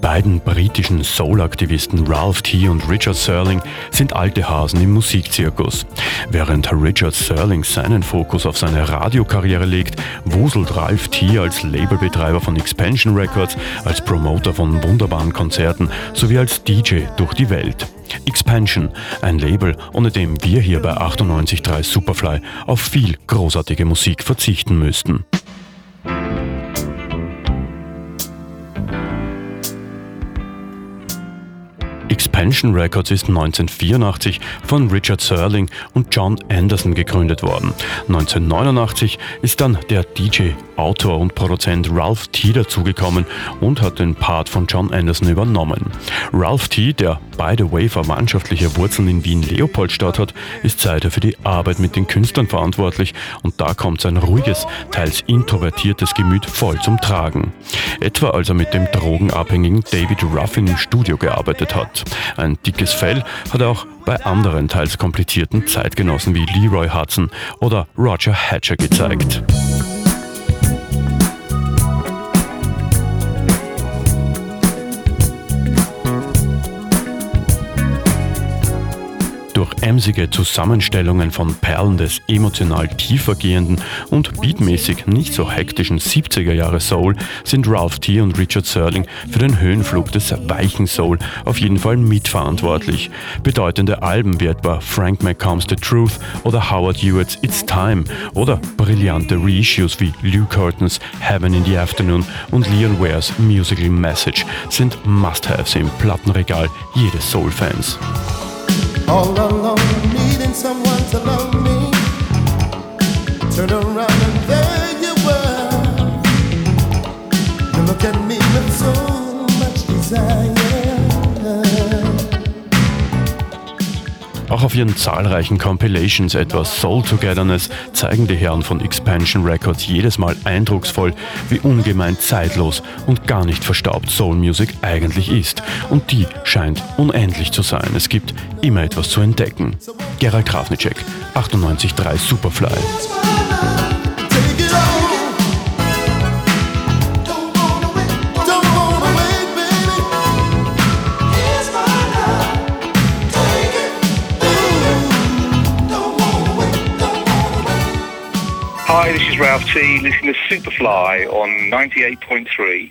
Beiden britischen Soul-Aktivisten Ralph T. und Richard Serling sind alte Hasen im Musikzirkus. Während Richard Serling seinen Fokus auf seine Radiokarriere legt, wuselt Ralph T. als Labelbetreiber von Expansion Records, als Promoter von wunderbaren Konzerten sowie als DJ durch die Welt. Expansion, ein Label, ohne dem wir hier bei 98.3 Superfly auf viel großartige Musik verzichten müssten. Expansion Records ist 1984 von Richard Serling und John Anderson gegründet worden. 1989 ist dann der DJ, Autor und Produzent Ralph T dazugekommen und hat den Part von John Anderson übernommen. Ralph T, der by the way verwandtschaftliche Wurzeln in Wien-Leopoldstadt hat, ist seither für die Arbeit mit den Künstlern verantwortlich und da kommt sein ruhiges, teils introvertiertes Gemüt voll zum Tragen. Etwa als er mit dem drogenabhängigen David Ruffin im Studio gearbeitet hat. Ein dickes Fell hat er auch bei anderen teils komplizierten Zeitgenossen wie Leroy Hudson oder Roger Hatcher gezeigt. Emsige Zusammenstellungen von Perlen des emotional tiefergehenden und beatmäßig nicht so hektischen 70er Jahre Soul sind Ralph T. und Richard Serling für den Höhenflug des weichen Soul auf jeden Fall mitverantwortlich. Bedeutende Alben wie etwa Frank McCombs The Truth oder Howard Hewitt's It's Time oder brillante Reissues wie Luke Curtins Heaven in the Afternoon und Leon Ware's Musical Message sind Must-Haves im Plattenregal jedes Soul-Fans. All alone, needing someone to love me. Turn around and there you were. You look at me with so much desire. Auch auf ihren zahlreichen Compilations, etwa Soul Togetherness, zeigen die Herren von Expansion Records jedes Mal eindrucksvoll, wie ungemein zeitlos und gar nicht verstaubt Soul Music eigentlich ist. Und die scheint unendlich zu sein. Es gibt immer etwas zu entdecken. Gerald Krafnicek, 98.3 Superfly. Hi, this is Ralph T. Listening to Superfly on 98.3